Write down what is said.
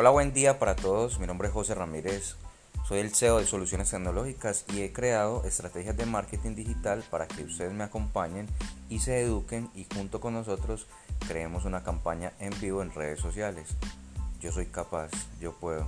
Hola, buen día para todos. Mi nombre es José Ramírez. Soy el CEO de Soluciones Tecnológicas y he creado estrategias de marketing digital para que ustedes me acompañen y se eduquen y junto con nosotros creemos una campaña en vivo en redes sociales. Yo soy capaz, yo puedo.